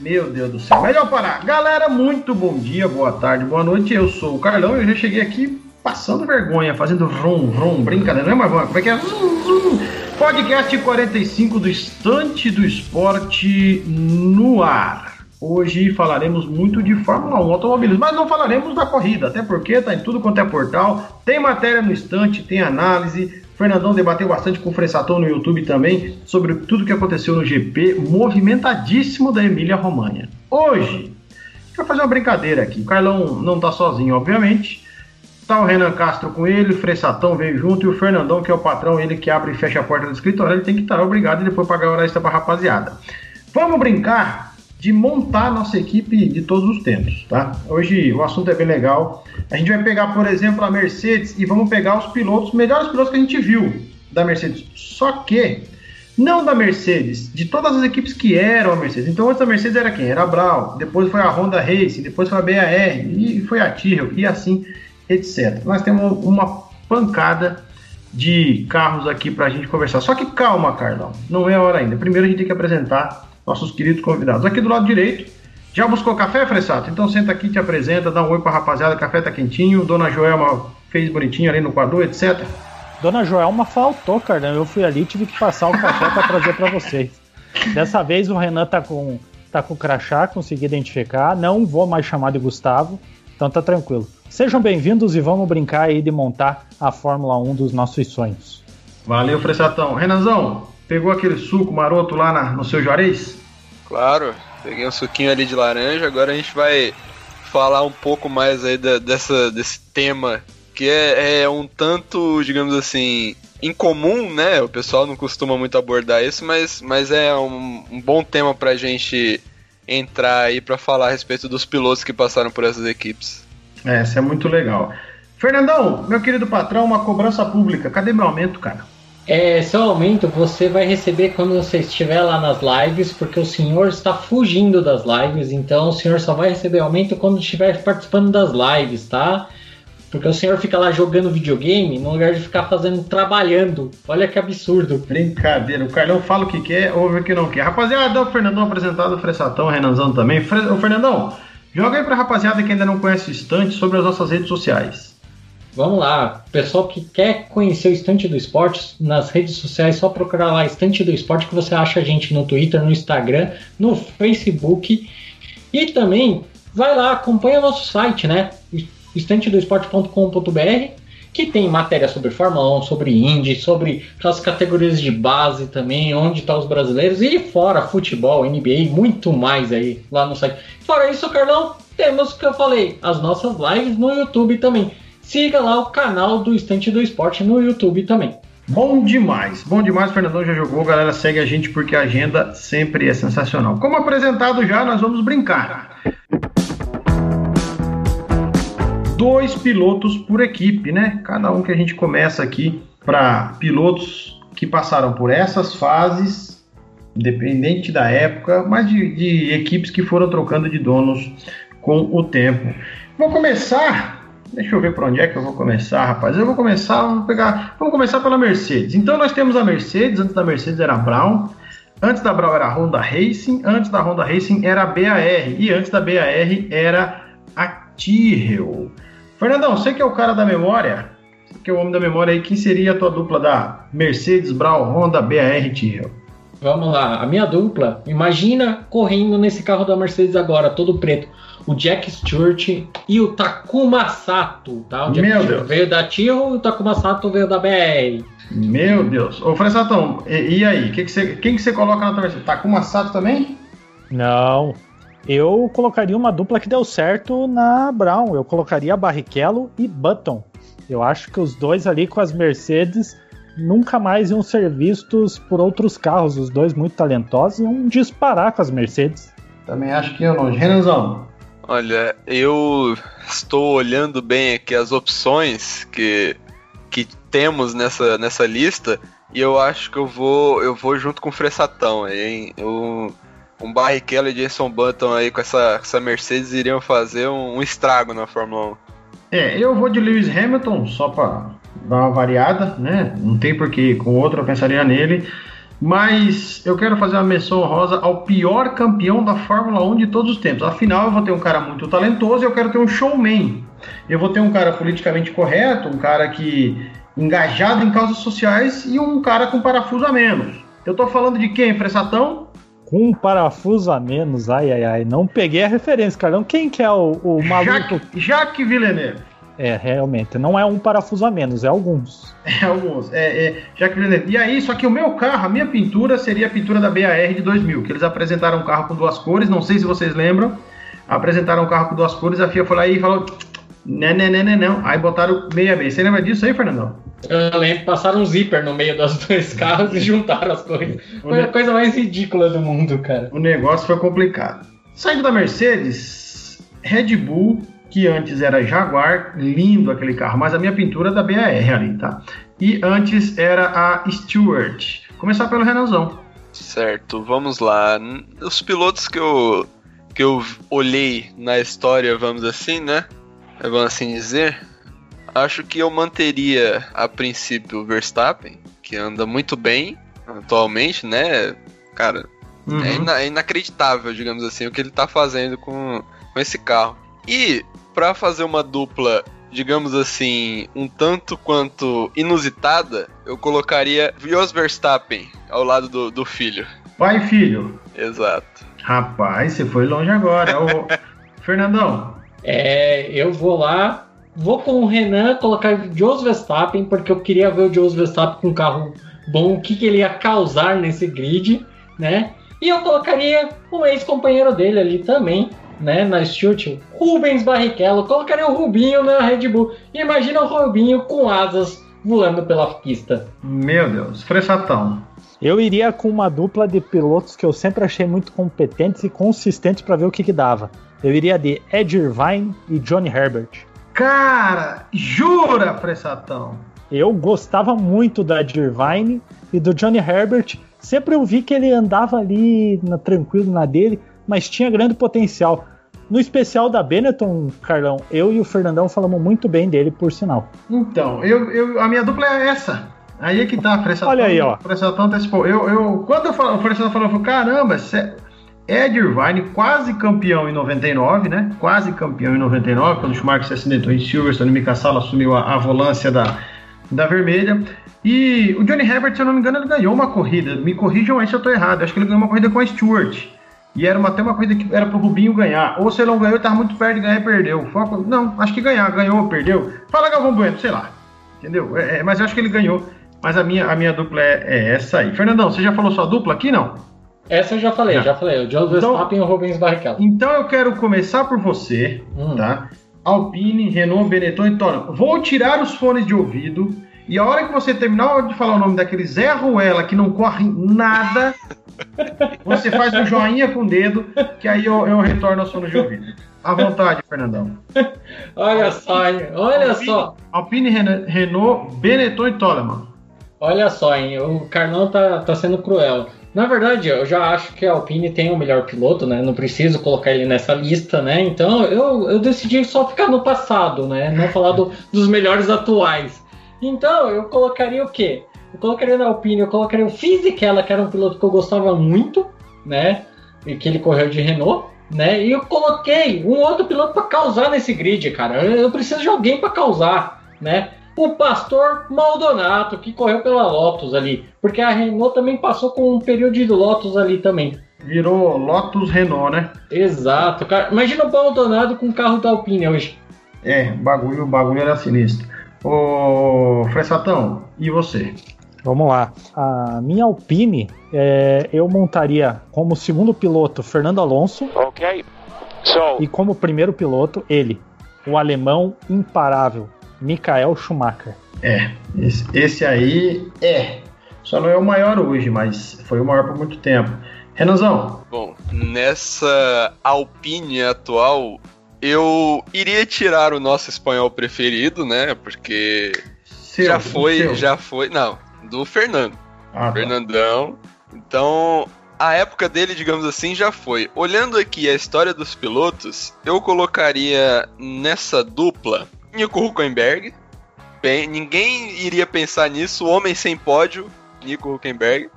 Meu Deus do céu. Melhor parar. Galera, muito bom dia, boa tarde, boa noite. Eu sou o Carlão e eu já cheguei aqui passando vergonha, fazendo rum, rum, brincadeira, não é mais Como é que é? Podcast 45 do Estante do Esporte no ar. Hoje falaremos muito de Fórmula 1 automobilismo, mas não falaremos da corrida, até porque tá em tudo quanto é portal. Tem matéria no estante, tem análise. Fernandão debateu bastante com o Fressatão no YouTube também sobre tudo que aconteceu no GP movimentadíssimo da Emília Romagna. Hoje, vou fazer uma brincadeira aqui. O Carlão não tá sozinho, obviamente. Tá o Renan Castro com ele, o Fressatão veio junto e o Fernandão, que é o patrão, ele que abre e fecha a porta do escritório, ele tem que estar obrigado e depois pagar hora extra pra rapaziada. Vamos brincar de montar nossa equipe de todos os tempos, tá? Hoje o assunto é bem legal. A gente vai pegar, por exemplo, a Mercedes e vamos pegar os pilotos, os melhores pilotos que a gente viu da Mercedes. Só que não da Mercedes, de todas as equipes que eram a Mercedes. Então antes da Mercedes era quem? Era a Brown, depois foi a Honda Racing, depois foi a BAR e foi a Tyrrell e assim, etc. Nós temos uma pancada de carros aqui para a gente conversar. Só que calma, Carlão, não é hora ainda. Primeiro a gente tem que apresentar nossos queridos convidados. Aqui do lado direito, já buscou café, Fressato? Então senta aqui, te apresenta, dá um oi pra rapaziada, café tá quentinho, Dona Joelma fez bonitinho ali no quadro, etc. Dona Joelma faltou, cara. Eu fui ali tive que passar o café para trazer para vocês. Dessa vez o Renan tá com, tá com crachá, consegui identificar. Não vou mais chamar de Gustavo, então tá tranquilo. Sejam bem-vindos e vamos brincar aí de montar a Fórmula 1 dos nossos sonhos. Valeu, Fressatão. Renanzão, pegou aquele suco maroto lá na, no seu Juarez? Claro, peguei um suquinho ali de laranja. Agora a gente vai falar um pouco mais aí da, dessa, desse tema que é, é, um tanto, digamos assim, incomum, né? O pessoal não costuma muito abordar isso, mas, mas é um, um bom tema pra gente entrar aí para falar a respeito dos pilotos que passaram por essas equipes. É, isso é muito legal. Fernandão, meu querido patrão, uma cobrança pública. Cadê meu aumento, cara? É, seu aumento você vai receber quando você estiver lá nas lives, porque o senhor está fugindo das lives, então o senhor só vai receber aumento quando estiver participando das lives, tá? Porque o senhor fica lá jogando videogame no lugar de ficar fazendo, trabalhando. Olha que absurdo. Brincadeira, o Carlão fala o que quer, ouve o que não quer. Rapaziada, o Fernandão apresentado, o Fressatão, o Renanzão também. Fre... Ô Fernandão, joga aí pra rapaziada que ainda não conhece o Estante sobre as nossas redes sociais. Vamos lá, pessoal que quer conhecer o Estante do Esporte nas redes sociais, só procurar lá Estante do Esporte que você acha a gente no Twitter, no Instagram, no Facebook e também vai lá, acompanha o nosso site, né? estantedoesporte.com.br que tem matéria sobre Fórmula 1, sobre Indy, sobre aquelas categorias de base também, onde estão tá os brasileiros e fora futebol, NBA, muito mais aí lá no site. Fora isso, Carlão, temos o que eu falei, as nossas lives no YouTube também siga lá o canal do Estante do Esporte no YouTube também. Bom demais, bom demais, Fernandão já jogou, galera segue a gente porque a agenda sempre é sensacional. Como apresentado já, nós vamos brincar. Dois pilotos por equipe, né? Cada um que a gente começa aqui para pilotos que passaram por essas fases, independente da época, mas de, de equipes que foram trocando de donos com o tempo. Vou começar Deixa eu ver por onde é que eu vou começar, rapaz. Eu vou começar, vamos pegar. Vamos começar pela Mercedes. Então nós temos a Mercedes, antes da Mercedes era a Brown, antes da Brown era a Honda Racing, antes da Honda Racing era a BAR e antes da BAR era a Tyrrell. Fernandão, você que é o cara da memória, que é o homem da memória aí, quem seria a tua dupla da Mercedes, Brown, Honda, BAR e Tyrrell? Vamos lá, a minha dupla, imagina correndo nesse carro da Mercedes agora, todo preto o Jack Stewart e o Takuma Sato, tá? O Jack Meu Deus. veio da Tiro e o Takuma Sato veio da BR. Meu Deus. Ô, Fressatão, e, e aí? Que que você, quem que você coloca na tua Takuma Sato também? Não. Eu colocaria uma dupla que deu certo na Brown. Eu colocaria Barrichello e Button. Eu acho que os dois ali com as Mercedes nunca mais iam ser vistos por outros carros. Os dois muito talentosos iam disparar com as Mercedes. Também acho que eu não. Renanzão. Olha, eu estou olhando bem aqui as opções que, que temos nessa, nessa lista e eu acho que eu vou eu vou junto com o Fressatão, hein? Eu, um Barrichello e Jason Button aí com essa, essa Mercedes iriam fazer um, um, estrago na Fórmula 1. É, eu vou de Lewis Hamilton só para dar uma variada, né? Não tem porquê, com outro eu pensaria nele. Mas eu quero fazer uma menção rosa ao pior campeão da Fórmula 1 de todos os tempos. Afinal, eu vou ter um cara muito talentoso e eu quero ter um showman. Eu vou ter um cara politicamente correto, um cara que engajado em causas sociais e um cara com parafuso a menos. Eu tô falando de quem, Fressatão? Com um parafuso a menos, ai ai ai. Não peguei a referência, Carlão. Quem que é o, o maluco? Jacques, Jacques Villeneuve. É, realmente. Não é um parafuso a menos, é alguns. É, alguns. É, é, Jacques Villeneuve. E aí, só que o meu carro, a minha pintura seria a pintura da BAR de 2000, que eles apresentaram um carro com duas cores, não sei se vocês lembram. Apresentaram um carro com duas cores, a FIA foi lá e falou: não, não, não, não, não. Aí botaram meia meia. Você lembra disso aí, Fernandão? Eu lembro, passaram um zíper no meio dos dois carros e juntaram as coisas. Foi a coisa mais ridícula do mundo, cara. O negócio foi complicado. Saindo da Mercedes, Red Bull, que antes era Jaguar, lindo aquele carro, mas a minha pintura é da BAR ali, tá? E antes era a Stewart. Começar pelo Renanzão. Certo, vamos lá. Os pilotos que eu, que eu olhei na história, vamos assim, né? Vamos assim dizer, acho que eu manteria a princípio o Verstappen, que anda muito bem atualmente, né? Cara, uhum. é, ina é, inacreditável, digamos assim, o que ele tá fazendo com, com esse carro. E para fazer uma dupla, digamos assim, um tanto quanto inusitada, eu colocaria Jos Verstappen ao lado do, do filho. Pai e filho. Exato. Rapaz, você foi longe agora. o... Fernandão. É, eu vou lá Vou com o Renan colocar o Jos Verstappen, porque eu queria ver o Jos Verstappen com um carro bom, o que, que ele ia causar nesse grid, né? E eu colocaria um ex-companheiro dele ali também, né, na Stuart, Rubens Barrichello. Colocaria o Rubinho na Red Bull. E imagina o Rubinho com asas voando pela pista. Meu Deus, fressatão. Eu iria com uma dupla de pilotos que eu sempre achei muito competentes e consistentes para ver o que, que dava. Eu iria de Ed Irvine e Johnny Herbert. Cara, jura, Fressatão? Eu gostava muito da Irvine e do Johnny Herbert. Sempre eu vi que ele andava ali na, tranquilo na dele, mas tinha grande potencial. No especial da Benetton, Carlão, eu e o Fernandão falamos muito bem dele, por sinal. Então, eu, eu a minha dupla é essa. Aí é que tá, Fressatão. Olha aí, ó. Fressatão antecipou. Eu, eu, quando eu falo, o Fressatão falou, eu falei, caramba, Ed Irvine, quase campeão em 99, né? Quase campeão em 99, quando o Schumacher se acidentou em Silverstone e Mika Sala assumiu a, a volância da, da vermelha. E o Johnny Herbert, se eu não me engano, ele ganhou uma corrida. Me corrijam aí se eu estou errado. Acho que ele ganhou uma corrida com a Stewart. E era uma, até uma corrida que era pro Rubinho ganhar. Ou se ele não ganhou, estava muito perto de ganhar e perdeu. Foco, não, acho que ganhar, ganhou ou perdeu. Fala Galvão Bueno, sei lá. Entendeu? É, é, mas eu acho que ele ganhou. Mas a minha, a minha dupla é, é essa aí. Fernandão, você já falou sua dupla aqui, não? Essa eu já falei, já, já falei. O John então, Verstappen e o Rubens Barrichello. Então eu quero começar por você, hum. tá? Alpine, Renault, Benetton e Toro. Vou tirar os fones de ouvido e a hora que você terminar de falar o nome daquele Zé Ruela que não corre nada, você faz um joinha com o dedo, que aí eu, eu retorno aos fones de ouvido. À vontade, Fernandão. olha só, hein? Olha Alpine, só. Alpine, Renault, Benetton e Toleman. Olha só, hein? O Carlão tá, tá sendo cruel. Na verdade, eu já acho que a Alpine tem o melhor piloto, né? Não preciso colocar ele nessa lista, né? Então eu, eu decidi só ficar no passado, né? Não falar do, dos melhores atuais. Então eu colocaria o quê? Eu colocaria na Alpine, eu colocaria o Fisichella, que era um piloto que eu gostava muito, né? E que ele correu de Renault, né? E eu coloquei um outro piloto para causar nesse grid, cara. Eu, eu preciso de alguém para causar, né? o Pastor Maldonato, que correu pela Lotus ali. Porque a Renault também passou com um período de Lotus ali também. Virou Lotus Renault, né? Exato, cara. Imagina o Maldonado com o carro da Alpine hoje. É, bagulho, bagulho era sinistro. Ô, Fressatão, e você? Vamos lá. A minha Alpine, é, eu montaria como segundo piloto Fernando Alonso. Ok. So... E como primeiro piloto, ele, o alemão imparável, Michael Schumacher. É, esse, esse, aí é. Só não é o maior hoje, mas foi o maior por muito tempo. Renanzão. Bom, nessa Alpine atual, eu iria tirar o nosso espanhol preferido, né? Porque seu, já foi, seu. já foi. Não, do Fernando. Ah, tá. Fernandão. Então, a época dele, digamos assim, já foi. Olhando aqui a história dos pilotos, eu colocaria nessa dupla Nico Huckenberg. Bem, ninguém iria pensar nisso. Homem sem pódio, Nico Huckenberg.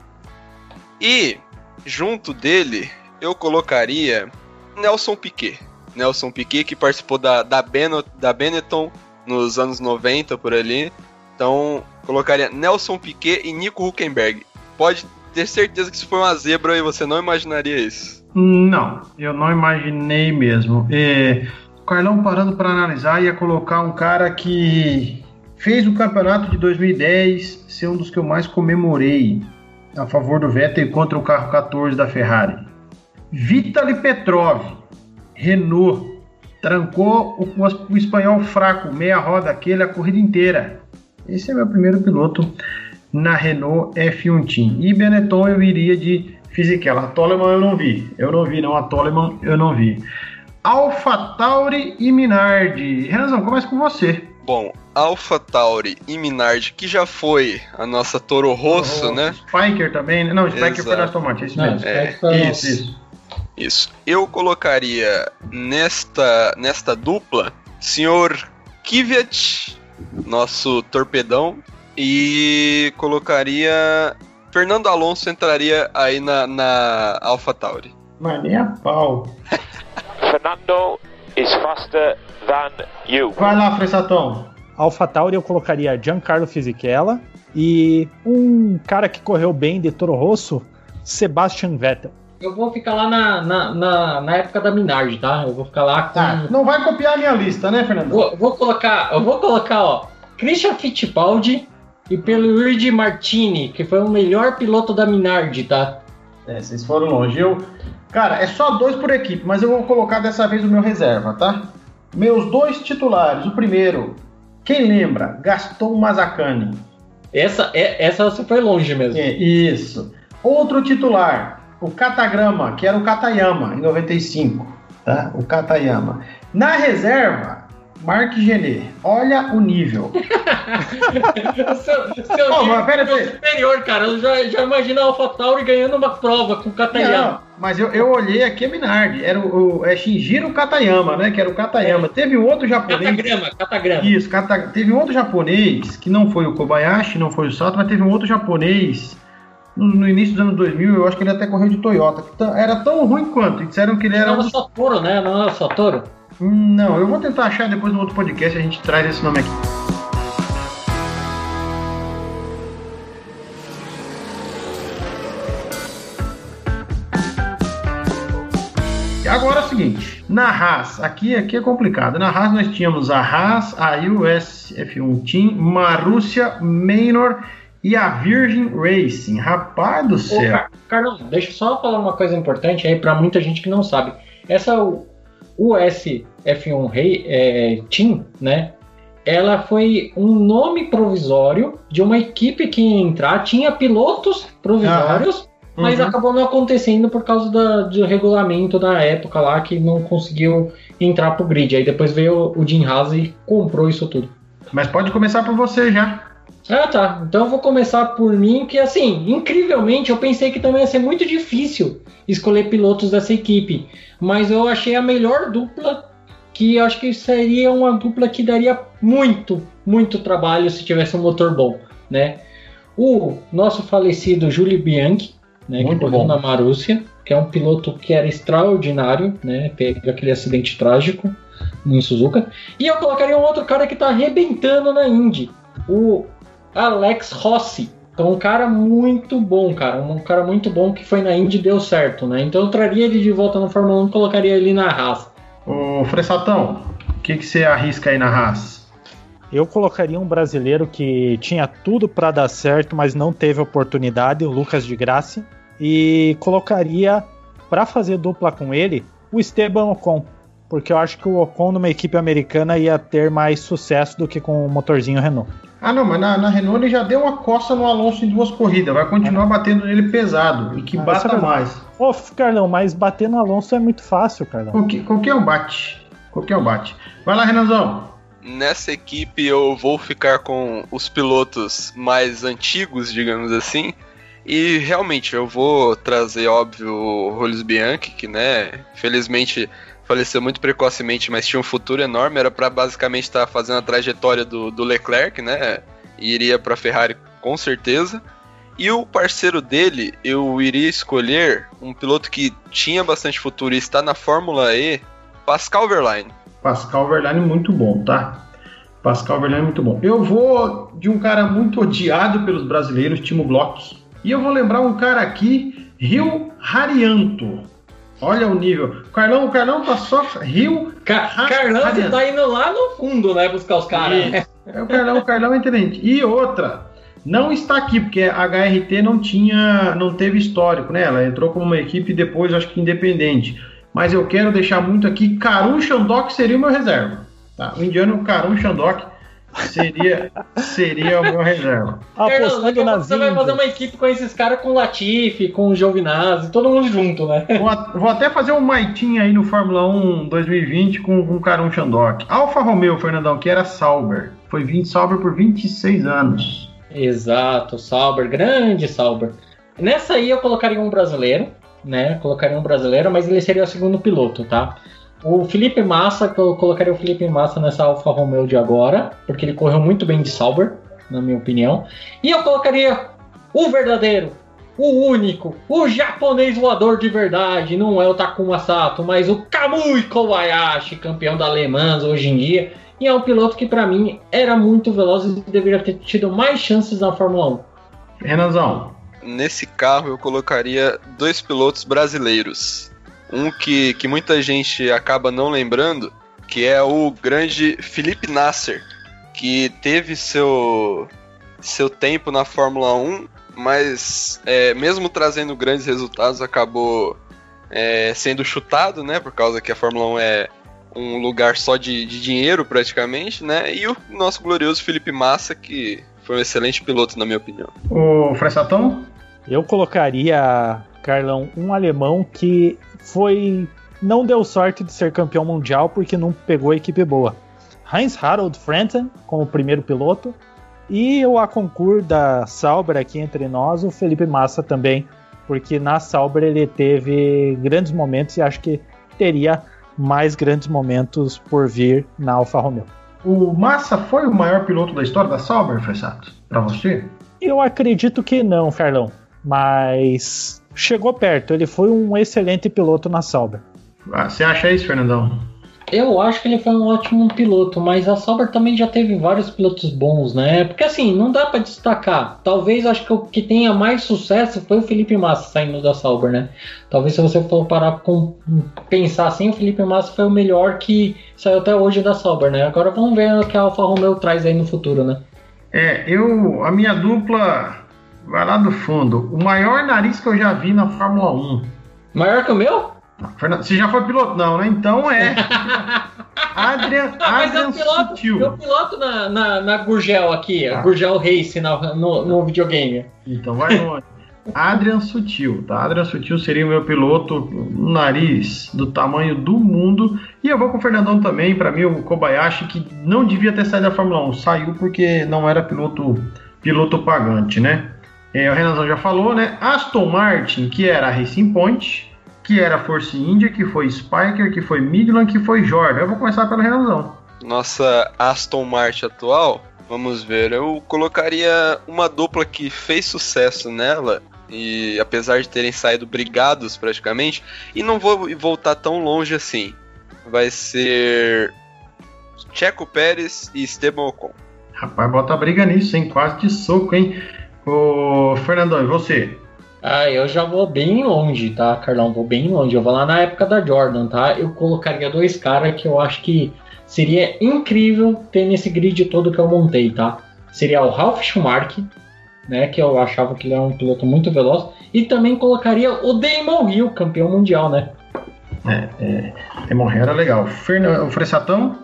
E junto dele eu colocaria Nelson Piquet. Nelson Piquet que participou da, da, Beno, da Benetton nos anos 90 por ali. Então colocaria Nelson Piquet e Nico Huckenberg. Pode ter certeza que isso foi uma zebra e você não imaginaria isso. Não, eu não imaginei mesmo. É, o Carlão parando para analisar ia colocar um cara que fez o campeonato de 2010 ser um dos que eu mais comemorei a favor do Vettel contra o carro 14 da Ferrari. Vitaly Petrov, Renault, trancou o, o, o espanhol fraco, meia roda aquele, a corrida inteira. Esse é meu primeiro piloto na Renault F1 Team. E Benetton eu iria de Fisichella. A Toleman eu não vi. Eu não vi, não. A Toleman eu não vi. Alpha Tauri e Minardi. Renanzão, começa com você. Bom, Alpha Tauri e Minardi, que já foi a nossa Toro Rosso, oh, né? Spiker também, né? Não, Spiker Exato. foi da Aston Martin, é isso não, mesmo. É, isso, isso. Isso. Eu colocaria nesta, nesta dupla, senhor Kvyat, nosso torpedão, e colocaria. Fernando Alonso entraria aí na, na AlphaTauri. Mas nem a pau. Fernando is faster than you. Vai lá, Fressatão. AlphaTauri eu colocaria Giancarlo Fisichella e um cara que correu bem de Toro Rosso, Sebastian Vettel. Eu vou ficar lá na, na, na, na, época da Minardi, tá? Eu vou ficar lá com. Ah, não vai copiar a minha lista, né, Fernando? Vou, vou colocar, eu vou colocar, ó, Christian Fittipaldi, e pelo Luigi Martini, que foi o melhor piloto da Minardi, tá? É, vocês foram longe. Eu, cara, é só dois por equipe, mas eu vou colocar dessa vez o meu reserva, tá? Meus dois titulares. O primeiro, quem lembra? Gaston Mazacani. Essa, é, essa você foi longe mesmo. É, isso. Outro titular, o Katagrama, que era o Katayama, em 95. Tá? O Katayama. Na reserva, Mark Genet, olha o nível. seu seu oh, mas pera é superior, cara. Eu já, já imagino a AlphaTauri ganhando uma prova com o Katayama. Não, mas eu, eu olhei aqui a Minardi. Era o, o é Shinjiro Katayama, né? Que era o Katayama. É. Teve um outro japonês. Katagrama, Katagrama. Isso, teve um outro japonês, que não foi o Kobayashi, não foi o Sato, mas teve um outro japonês no, início dos anos 2000, eu acho que ele até correu de Toyota, que era tão ruim quanto. E disseram que ele era. Não era Satoru, né? Não era o Satoru? Não, eu vou tentar achar depois no outro podcast a gente traz esse nome aqui. Agora é o seguinte, na Haas, aqui, aqui é complicado. Na Haas nós tínhamos a Haas, a US F1 Team, Marúcia, Manor e a Virgin Racing. Rapaz do céu. Ô, Carlão, deixa eu só falar uma coisa importante aí para muita gente que não sabe. Essa US F1 Rei, é, Team, né? Ela foi um nome provisório de uma equipe que ia entrar, tinha pilotos provisórios, uhum. mas acabou não acontecendo por causa da, do regulamento da época lá que não conseguiu entrar pro grid. Aí depois veio o Jim Haas e comprou isso tudo. Mas pode começar por você já. Ah, tá. Então eu vou começar por mim, que assim, incrivelmente eu pensei que também ia ser muito difícil escolher pilotos dessa equipe. Mas eu achei a melhor dupla que eu acho que seria uma dupla que daria muito, muito trabalho se tivesse um motor bom, né? O nosso falecido Júlio Bianchi, né, que correu na Marúcia, que é um piloto que era extraordinário, né? Teve aquele acidente trágico em Suzuka. E eu colocaria um outro cara que está arrebentando na Indy, o Alex Rossi. Então, um cara muito bom, cara. Um cara muito bom que foi na Indy e deu certo, né? Então eu traria ele de volta no Fórmula 1 e colocaria ele na Haas. Ô, Fressatão, o que, que você arrisca aí na Haas? Eu colocaria um brasileiro que tinha tudo para dar certo, mas não teve oportunidade, o Lucas de Graça, e colocaria para fazer dupla com ele o Esteban Ocon, porque eu acho que o Ocon numa equipe americana ia ter mais sucesso do que com o motorzinho Renault. Ah, não, mas na, na Renault ele já deu uma coça no Alonso em duas corridas. Vai continuar batendo nele pesado e que ah, bata mais. Ô, Carlão, mas bater no Alonso é muito fácil, Carlão. Qualquer, qualquer um bate. Qualquer um bate. Vai lá, Renanzão. Nessa equipe eu vou ficar com os pilotos mais antigos, digamos assim. E realmente eu vou trazer, óbvio, o Rolis Bianchi, que, né, felizmente faleceu muito precocemente, mas tinha um futuro enorme, era para basicamente estar tá fazendo a trajetória do, do Leclerc, né? E iria para Ferrari com certeza. E o parceiro dele, eu iria escolher um piloto que tinha bastante futuro e está na Fórmula E, Pascal Verlaine. Pascal Verlaine muito bom, tá? Pascal Verlaine muito bom. Eu vou de um cara muito odiado pelos brasileiros, Timo Glock. E eu vou lembrar um cara aqui, Rio Harianto. Olha o nível. O Carlão, o Carlão tá só Rio. Ca Carlão, você tá indo lá no fundo, né? Buscar os caras. né? É o Carlão, o Carlão é excelente. E outra, não está aqui, porque a HRT não tinha, não teve histórico, né? Ela entrou como uma equipe depois, acho que independente. Mas eu quero deixar muito aqui, Karun Shandok seria o meu reserva. Tá? O indiano Karun Shandok seria, seria o meu reserva. Apostando daqui a pouco nas você vai fazer uma equipe com esses caras com o Latifi, com o Giovinazzi, todo mundo junto, né? Vou, a- vou até fazer um maitinho aí no Fórmula 1 2020 com, com o Karun Shandok. Alfa Romeo, Fernandão, que era Sauber. Foi 20 Sauber por 26 anos. Exato, Sauber, grande Sauber. Nessa aí eu colocaria um brasileiro, né? Colocaria um brasileiro, mas ele seria o segundo piloto, tá? O Felipe Massa, que eu colocaria o Felipe Massa nessa Alfa Romeo de agora, porque ele correu muito bem de Sauber, na minha opinião. E eu colocaria o verdadeiro, o único, o japonês voador de verdade, não é o Takuma Sato, mas o Kamui Kobayashi, campeão da Alemãs hoje em dia. E é um piloto que pra mim era muito veloz e deveria ter tido mais chances na Fórmula 1. Renanzão, Nesse carro eu colocaria dois pilotos brasileiros. Um que, que muita gente acaba não lembrando, que é o grande Felipe Nasser, que teve seu, seu tempo na Fórmula 1, mas é, mesmo trazendo grandes resultados, acabou é, sendo chutado, né? Por causa que a Fórmula 1 é um lugar só de, de dinheiro, praticamente, né? E o nosso glorioso Felipe Massa, que foi um excelente piloto, na minha opinião. o Fressatão? Eu colocaria, Carlão, um alemão que foi. não deu sorte de ser campeão mundial porque não pegou equipe boa. Heinz Harald Frentzen como primeiro piloto. E o a concurso da Sauber aqui entre nós, o Felipe Massa também, porque na Sauber ele teve grandes momentos e acho que teria mais grandes momentos por vir na Alfa Romeo. O Massa foi o maior piloto da história da Sauber, Fressato? Pra você? Eu acredito que não, Carlão, mas chegou perto. Ele foi um excelente piloto na Sauber. Ah, você acha isso, Fernandão? Eu acho que ele foi um ótimo piloto, mas a Sauber também já teve vários pilotos bons, né? Porque assim, não dá pra destacar. Talvez acho que o que tenha mais sucesso foi o Felipe Massa saindo da Sauber, né? Talvez se você for parar com pensar assim, o Felipe Massa foi o melhor que saiu até hoje da Sauber, né? Agora vamos ver o que a Alfa Romeo traz aí no futuro, né? É, eu. A minha dupla vai lá do fundo. O maior nariz que eu já vi na Fórmula 1. Maior que o meu? Fernando, você já foi piloto? Não, né? Então é. Adrian, Ah, mas Adrian eu piloto, Sutil. eu piloto na, na, na Gurgel aqui, a Ah. Gurgel Race na- no, no videogame. Então vai longe. Adrian Sutil, tá? Adrian Sutil seria o meu piloto, um nariz do tamanho do mundo. E eu vou com o Fernandão também, para mim o Kobayashi que não devia ter saído da Fórmula 1, saiu porque não era piloto piloto pagante, né? É, o Renanzão já falou, né? Aston Martin, que era a Racing Point, que era a Force India, que foi Spiker, que foi Midland, que foi Jordan. Eu vou começar pelo Renanzão. Nossa Aston Martin atual, vamos ver, eu colocaria uma dupla que fez sucesso nela. E apesar de terem saído brigados praticamente, e não vou voltar tão longe assim. Vai ser Checo Pérez e Esteban Ocon. Rapaz, bota briga nisso, hein? Quase de soco, hein? Ô, Fernandão, e você? Ah, eu já vou bem longe, tá, Carlão? Vou bem longe. Eu vou lá na época da Jordan, tá? Eu colocaria dois caras que eu acho que seria incrível ter nesse grid todo que eu montei, tá? Seria o Ralf Schumacher, né? Que eu achava que ele era um piloto muito veloz. E também colocaria o Damon Hill, campeão mundial, né? É, é, Demon Hill era legal. Fernan, o Fressatão?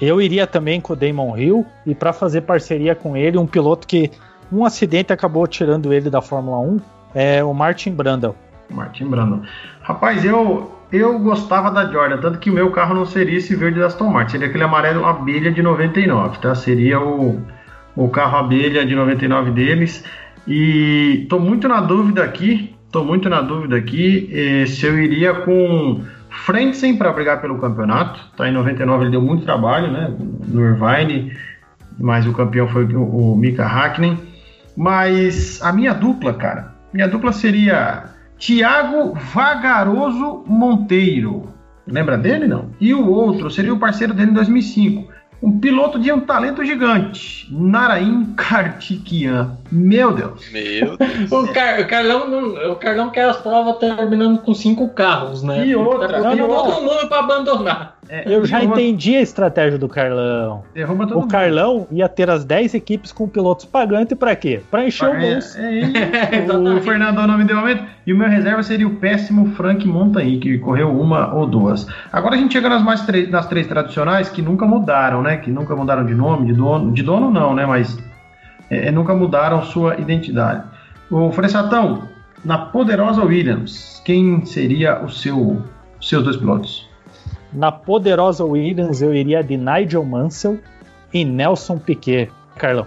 Eu iria também com o Damon Hill e para fazer parceria com ele, um piloto que um acidente acabou tirando ele da Fórmula 1 é o Martin Brundle. Martin Brandon. Rapaz, eu eu gostava da Jordan, tanto que o meu carro não seria esse verde da Aston Martin, seria aquele amarelo abelha de 99, tá? Seria o, o carro abelha de 99 deles. E tô muito na dúvida aqui, tô muito na dúvida aqui eh, se eu iria com Frentzen para brigar pelo campeonato. Tá? Em 99 ele deu muito trabalho, né? No Irvine, mas o campeão foi o, o Mika Hakkinen. Mas a minha dupla, cara, minha dupla seria Tiago Vagaroso Monteiro. Lembra dele, não? E o outro seria o parceiro dele em 2005. Um piloto de um talento gigante, Narain Kartikian. Meu Deus. Meu Deus. O, Car- o Carlão, não- o Carlão quer as provas terminando com cinco carros, né? E outra, Tá e outra. todo mundo pra abandonar. É, Eu já derruba- entendi a estratégia do Carlão. Derruba todo O mundo. Carlão ia ter as 10 equipes com pilotos pagantes pra quê? Pra encher o É, bolso. é isso. o. Fernando não me deu momento. E o meu reserva seria o péssimo Frank Montanhi, que correu uma ou duas. Agora a gente chega nas, mais três- nas três tradicionais que nunca mudaram, né? Que nunca mudaram de nome, de dono. De dono não, né? Mas é, nunca mudaram sua identidade. O Fressatão, na poderosa Williams, quem seria o seu, os seus dois pilotos? Na poderosa Williams eu iria de Nigel Mansell e Nelson Piquet. Carlão.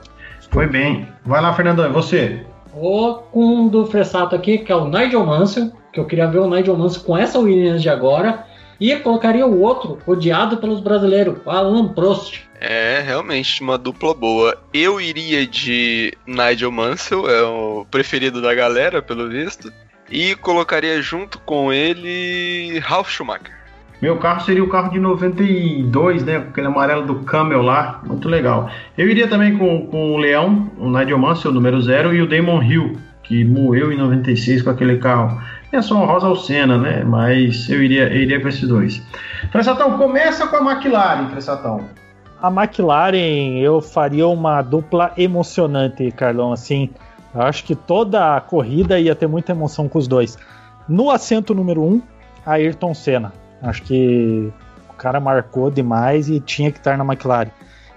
Foi bem. Vai lá, Fernandão, e você? Vou com um do Fressato aqui, que é o Nigel Mansell, que eu queria ver o Nigel Mansell com essa Williams de agora. E colocaria o outro, odiado pelos brasileiros, o Alan Prost. É, realmente, uma dupla boa. Eu iria de Nigel Mansell, é o preferido da galera, pelo visto. E colocaria junto com ele Ralf Schumacher. Meu carro seria o carro de 92, né? Aquele amarelo do Camel lá. Muito legal. Eu iria também com, com o Leão, o Nigel Mansell, número 0, e o Damon Hill, que moeu em 96 com aquele carro. É só uma rosa ao Senna, né? Mas eu iria, eu iria com esses dois. Fressatão, começa com a McLaren, Fressatão. A McLaren eu faria uma dupla emocionante, Carlão. Assim, eu acho que toda a corrida ia ter muita emoção com os dois. No assento número 1, um, Ayrton Senna. Acho que o cara marcou demais e tinha que estar na McLaren.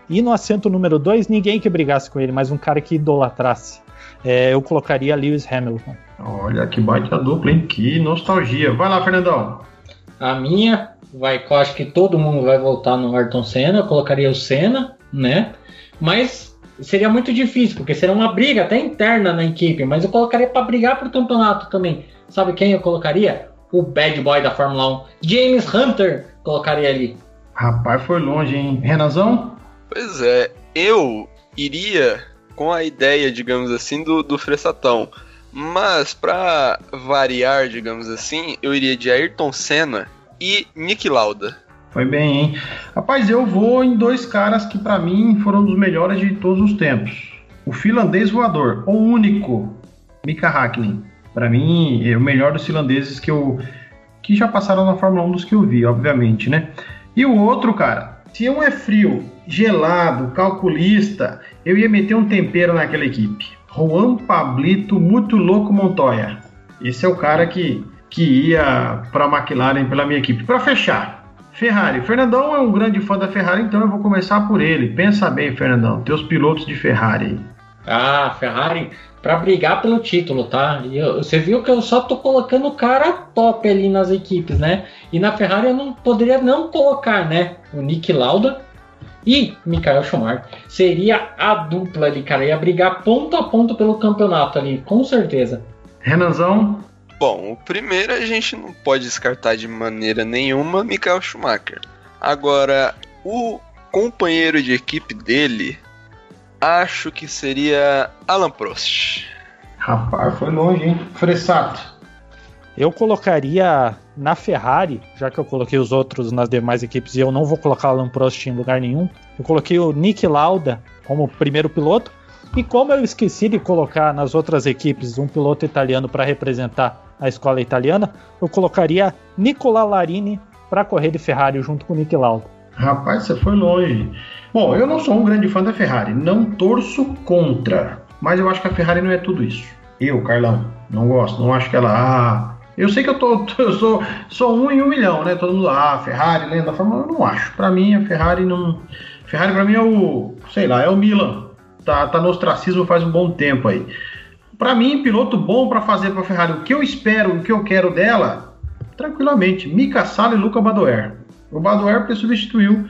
E no assento número 2, ninguém que brigasse com ele, mas um cara que idolatrasse. É, eu colocaria Lewis Hamilton. Olha que baita dupla, hein? Que nostalgia. Vai lá, Fernandão. A minha, vai, eu acho que todo mundo vai voltar no Ayrton Senna, eu colocaria o Senna, né? Mas seria muito difícil, porque seria uma briga até interna na equipe, mas eu colocaria para brigar pro campeonato também. Sabe quem eu colocaria? O bad boy da Fórmula 1, James Hunter, colocaria ali. Rapaz, foi longe, hein? Renazão? Pois é, eu iria com a ideia, digamos assim, do, do Fressatão. Mas, pra variar, digamos assim, eu iria de Ayrton Senna e Nick Lauda. Foi bem, hein? Rapaz, eu vou em dois caras que para mim foram dos melhores de todos os tempos. O finlandês voador, o único, Mika Hakkinen. Para mim, é o melhor dos finlandeses que eu que já passaram na Fórmula 1 dos que eu vi, obviamente, né? E o outro, cara, se um é frio, gelado, calculista, eu ia meter um tempero naquela equipe. Juan Pablito, muito louco Montoya. Esse é o cara que, que ia para a McLaren pela minha equipe. Para fechar, Ferrari. Fernandão é um grande fã da Ferrari, então eu vou começar por ele. Pensa bem, Fernandão, teus pilotos de Ferrari. Ah, Ferrari, para brigar pelo título, tá? E eu- você viu que eu só tô colocando o cara top ali nas equipes, né? E na Ferrari eu não poderia não colocar, né? O Nick Lauda e Michael Schumacher. Seria a dupla ali, cara. Ia brigar ponto a ponto pelo campeonato ali, com certeza. Renanzão, Bom, o primeiro a gente não pode descartar de maneira nenhuma Michael Schumacher. Agora, o companheiro de equipe dele, acho que seria Alan Prost. rapaz, foi longe, hein? Fressato. Eu colocaria na Ferrari, já que eu coloquei os outros nas demais equipes e eu não vou colocar o Alan Prost em lugar nenhum, eu coloquei o Nick Lauda como primeiro piloto. E como eu esqueci de colocar nas outras equipes um piloto italiano para representar a escola italiana, eu colocaria Nicola Larini para correr de Ferrari junto com o Nick Lauda. Rapaz, você foi longe. Bom, eu não sou um grande fã da Ferrari, não torço contra, mas eu acho que a Ferrari não é tudo isso. Eu, Carlão, não gosto, não acho que ela. Ah, eu sei que eu, tô, eu sou, sou um em um milhão, né? Todo mundo, ah, Ferrari, lenda da Fórmula 1, eu não acho. Pra mim, a Ferrari não. Ferrari pra mim é o. sei lá, é o Milan. Tá, tá no ostracismo faz um bom tempo aí. Pra mim, piloto bom pra fazer pra Ferrari o que eu espero, o que eu quero dela, tranquilamente. Mika Sala e Luca Badoer. O Badoer substituiu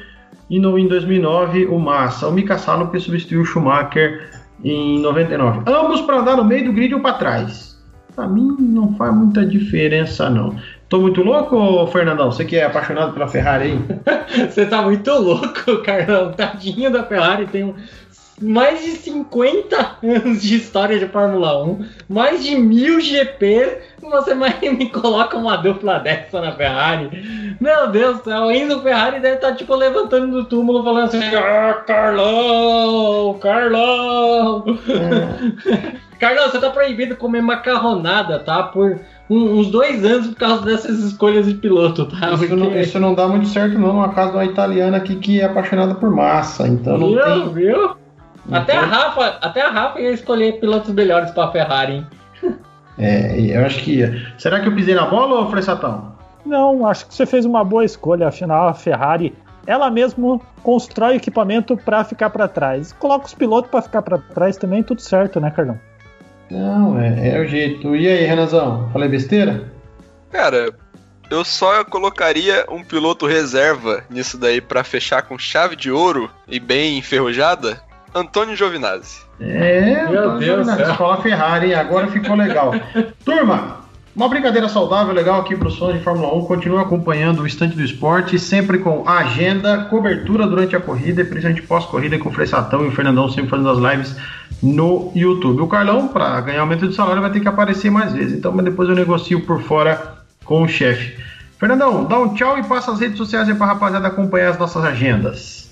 e no, em 2009 o Massa. O Mika Sala porque substituiu o Schumacher em 99. Ambos para andar no meio do grid ou para trás. Pra mim não faz muita diferença não. Tô muito louco, Fernandão? Você que é apaixonado pela Ferrari aí? Você tá muito louco, Carlão. Tadinho da Ferrari. Tem um mais de 50 anos de história de Fórmula 1, mais de mil GP, você me coloca uma dupla dessa na Ferrari. Meu Deus do céu, ainda o Ferrari deve estar tipo levantando do túmulo falando assim: Ah, Carlão, Carlão. É. Carlão, você tá proibido comer macarronada, tá? Por um, uns dois anos por causa dessas escolhas de piloto, tá? Isso, não, isso não dá muito certo, não, numa casa de uma italiana aqui que é apaixonada por massa. Então não viu, tem. Viu? Até a, Rafa, até a Rafa ia escolher pilotos melhores pra Ferrari, hein? É, eu acho que ia. Será que eu pisei na bola ou Fressatão? Não, acho que você fez uma boa escolha. Afinal, a Ferrari, ela mesmo constrói equipamento para ficar para trás. Coloca os pilotos para ficar para trás também, tudo certo, né, Carlão? Não, é, é o jeito. E aí, Renazão? Falei besteira? Cara, eu só colocaria um piloto reserva nisso daí para fechar com chave de ouro e bem enferrujada. Antônio Giovinazzi. É, Meu Antônio Deus Giovinazzi, escola Ferrari, hein? agora ficou legal. Turma, uma brincadeira saudável, legal aqui para os fãs de Fórmula 1. Continua acompanhando o Estante do Esporte, sempre com agenda, cobertura durante a corrida, e principalmente pós-corrida, com o Fressatão e o Fernandão sempre fazendo as lives no YouTube. O Carlão, para ganhar aumento de salário, vai ter que aparecer mais vezes. Então, mas depois eu negocio por fora com o chefe. Fernandão, dá um tchau e passa as redes sociais aí para a rapaziada acompanhar as nossas agendas.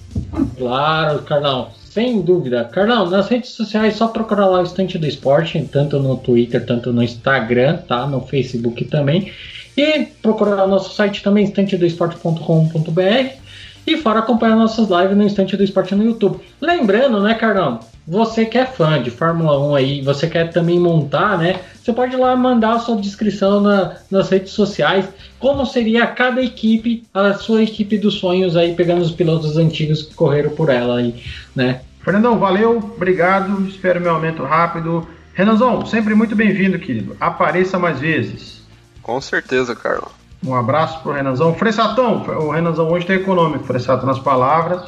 Claro, Carlão, sem dúvida. Carlão, nas redes sociais, só procurar lá o Estante do Esporte, tanto no Twitter, tanto no Instagram, tá? No Facebook também. E procurar o nosso site também, estantedoesporte.com.br. E fora acompanhar nossas lives no Instante do Esporte no YouTube. Lembrando, né, Carlão? Você que é fã de Fórmula 1 aí, você quer também montar, né? Você pode ir lá mandar a sua descrição na- nas redes sociais, como seria cada equipe, a sua equipe dos sonhos aí, pegando os pilotos antigos que correram por ela aí, né? Fernandão, valeu, obrigado, espero meu aumento rápido. Renanzão, sempre muito bem-vindo, querido. Apareça mais vezes. Com certeza, Carlão. Um abraço pro Renanzão. Fressatão, o Renanzão hoje tá econômico, Fressato nas palavras.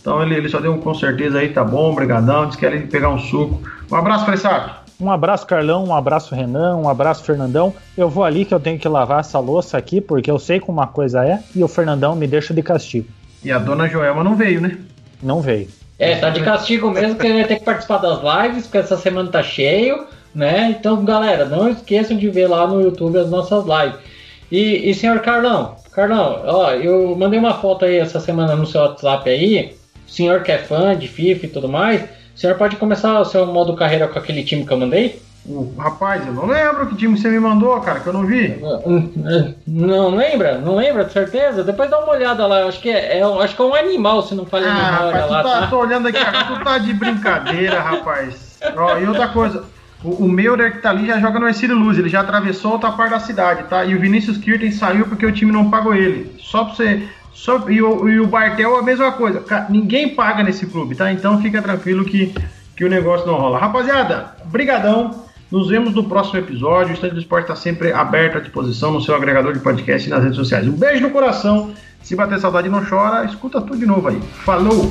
Então ele, ele só deu um com certeza aí, tá bom, brigadão. Diz que ele pegar um suco. Um abraço, Fressato. Um abraço, Carlão, um abraço, Renan, um abraço, Fernandão. Eu vou ali que eu tenho que lavar essa louça aqui, porque eu sei como uma coisa é, e o Fernandão me deixa de castigo. E a dona Joelma não veio, né? Não veio. É, tá de castigo mesmo, que ele vai ter que participar das lives, porque essa semana tá cheio, né? Então, galera, não esqueçam de ver lá no YouTube as nossas lives. E, e senhor Carlão, Carlão, ó, eu mandei uma foto aí essa semana no seu WhatsApp aí. O senhor que é fã de FIFA e tudo mais, o senhor pode começar o seu modo carreira com aquele time que eu mandei? Rapaz, eu não lembro que time você me mandou, cara, que eu não vi. Não lembra? Não lembra, de certeza? Depois dá uma olhada lá. Eu Acho que é, é um- acho que é um animal, se não falha Ah, memória rapaz, lá, tá, tá? tô olhando aqui, tu tá de brincadeira, rapaz. Ó, e outra coisa, o, o Meurer que tá ali já joga no Ercílio Luz, ele já atravessou outra parte da cidade, tá? E o Vinícius Kirten saiu porque o time não pagou ele. Só pra você. Só, e, o, e o Bartel a mesma coisa. Ninguém paga nesse clube, tá? Então fica tranquilo que, que o negócio não rola. Rapaziada, brigadão. Nos vemos no próximo episódio. O Estande do Esporte está sempre aberto à disposição no seu agregador de podcast e nas redes sociais. Um beijo no coração. Se bater saudade não chora, escuta tudo de novo aí. Falou!